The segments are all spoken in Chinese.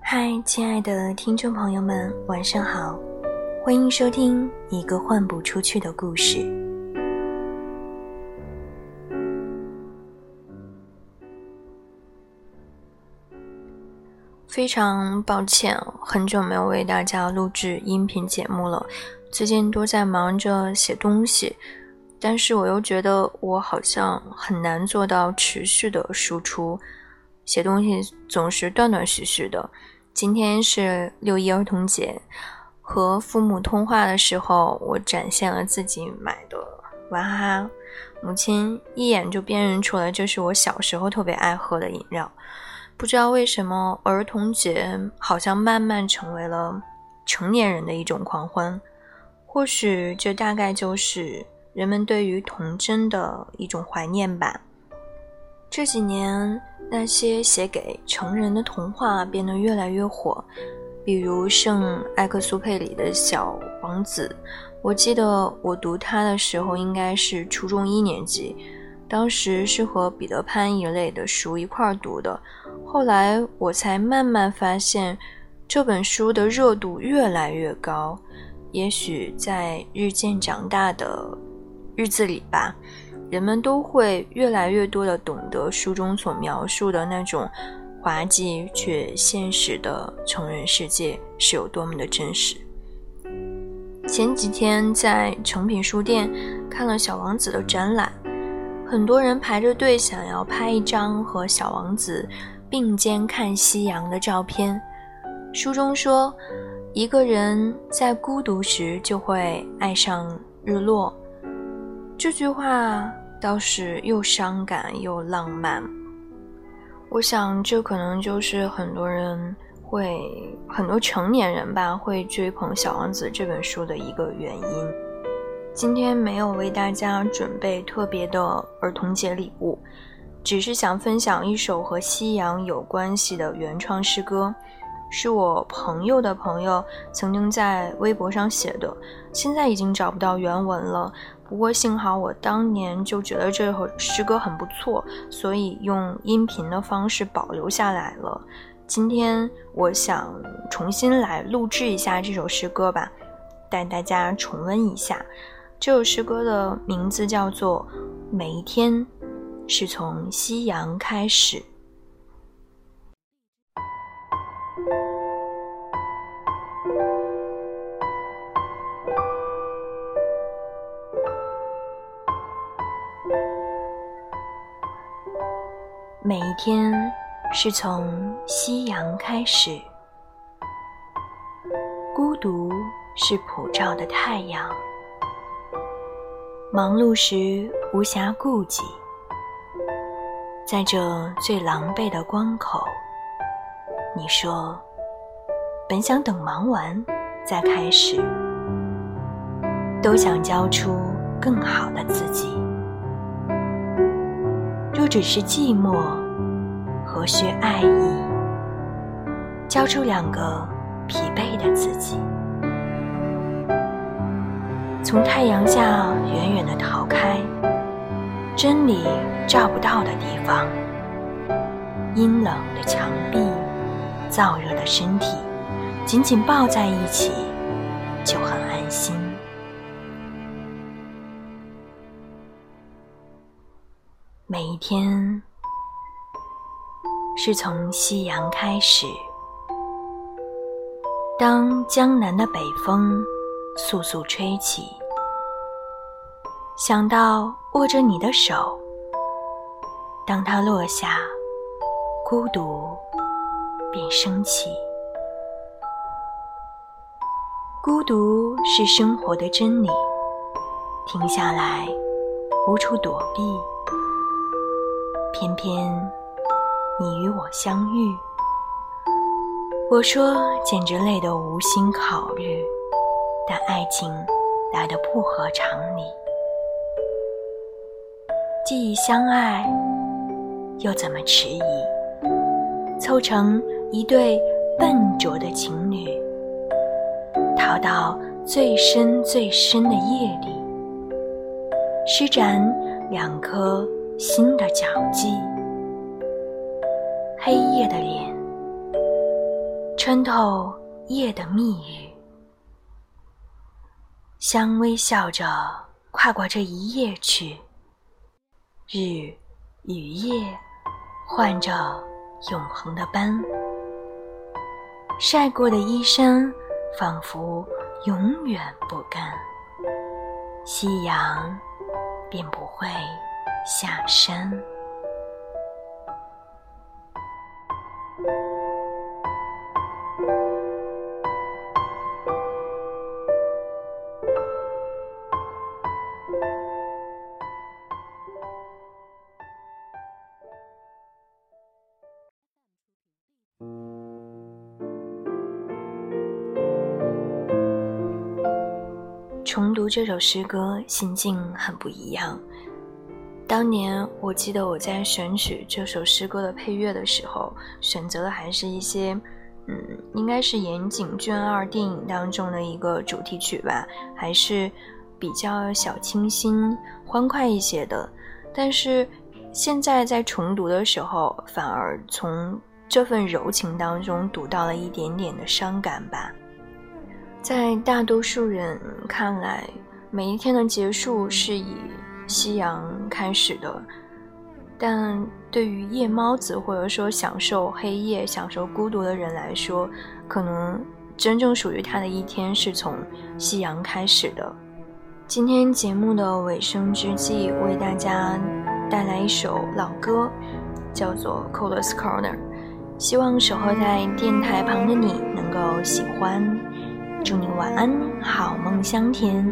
嗨，亲爱的听众朋友们，晚上好，欢迎收听一个换不出去的故事。非常抱歉，很久没有为大家录制音频节目了，最近都在忙着写东西，但是我又觉得我好像很难做到持续的输出，写东西总是断断续续的。今天是六一儿童节，和父母通话的时候，我展现了自己买的娃哈哈。母亲一眼就辨认出来，这是我小时候特别爱喝的饮料。不知道为什么，儿童节好像慢慢成为了成年人的一种狂欢。或许这大概就是人们对于童真的一种怀念吧。这几年，那些写给成人的童话变得越来越火，比如圣埃克苏佩里的小王子。我记得我读它的时候应该是初中一年级，当时是和彼得潘一类的书一块儿读的。后来我才慢慢发现，这本书的热度越来越高。也许在日渐长大的日子里吧。人们都会越来越多的懂得书中所描述的那种滑稽却现实的成人世界是有多么的真实。前几天在诚品书店看了《小王子》的展览，很多人排着队想要拍一张和小王子并肩看夕阳的照片。书中说，一个人在孤独时就会爱上日落。这句话倒是又伤感又浪漫。我想，这可能就是很多人会、很多成年人吧会追捧《小王子》这本书的一个原因。今天没有为大家准备特别的儿童节礼物，只是想分享一首和夕阳有关系的原创诗歌，是我朋友的朋友曾经在微博上写的，现在已经找不到原文了。不过幸好我当年就觉得这首诗歌很不错，所以用音频的方式保留下来了。今天我想重新来录制一下这首诗歌吧，带大家重温一下。这首诗歌的名字叫做《每一天是从夕阳开始》。每一天是从夕阳开始，孤独是普照的太阳。忙碌时无暇顾及，在这最狼狈的关口，你说本想等忙完再开始，都想交出更好的自己。若只是寂寞，何须爱意？交出两个疲惫的自己，从太阳下远远的逃开，真理照不到的地方，阴冷的墙壁，燥热的身体，紧紧抱在一起，就很安心。每一天是从夕阳开始。当江南的北风簌簌吹起，想到握着你的手，当它落下，孤独便升起。孤独是生活的真理，停下来，无处躲避。偏偏你与我相遇，我说简直累得无心考虑，但爱情来得不合常理。既已相爱，又怎么迟疑？凑成一对笨拙的情侣，逃到最深最深的夜里，施展两颗新的脚迹。黑夜的脸，穿透夜的密语，相微笑着跨过这一夜去。日与夜换着永恒的斑，晒过的衣衫仿佛永远不干，夕阳便不会下山。重读这首诗歌，心境很不一样。当年我记得我在选取这首诗歌的配乐的时候，选择的还是一些，嗯，应该是岩井俊二电影当中的一个主题曲吧，还是比较小清新、欢快一些的。但是现在在重读的时候，反而从这份柔情当中读到了一点点的伤感吧。在大多数人看来，每一天的结束是以夕阳开始的，但对于夜猫子或者说享受黑夜、享受孤独的人来说，可能真正属于他的一天是从夕阳开始的。今天节目的尾声之际，为大家带来一首老歌，叫做《Coldest Corner》，希望守候在电台旁的你能够喜欢。祝你晚安，好梦香甜。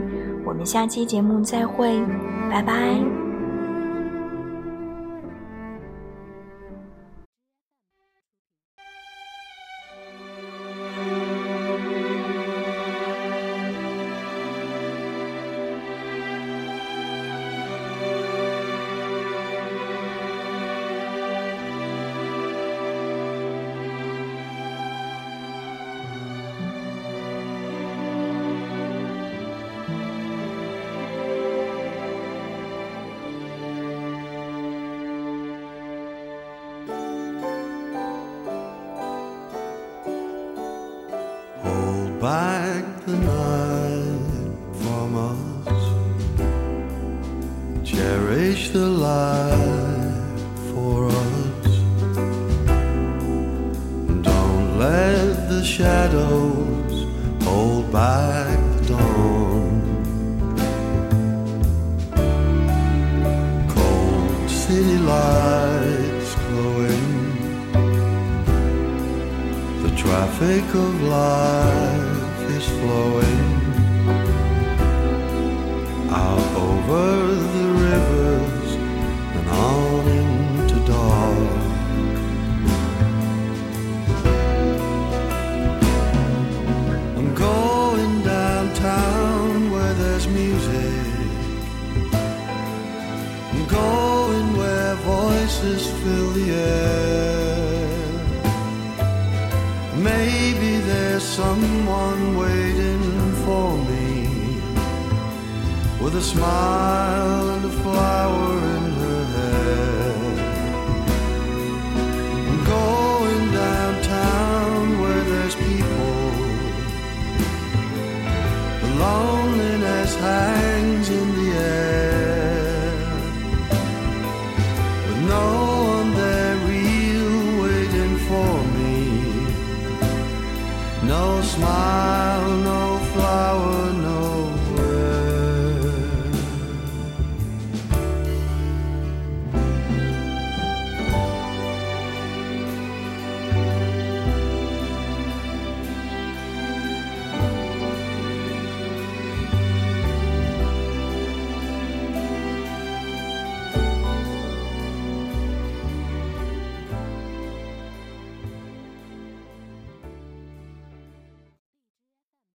我们下期节目再会，拜拜。The night from us. Cherish the light for us. Don't let the shadows hold back the dawn. Cold city lights glowing. The traffic of life there's music. Going where voices fill the air. Maybe there's someone waiting for me with a smile and a flower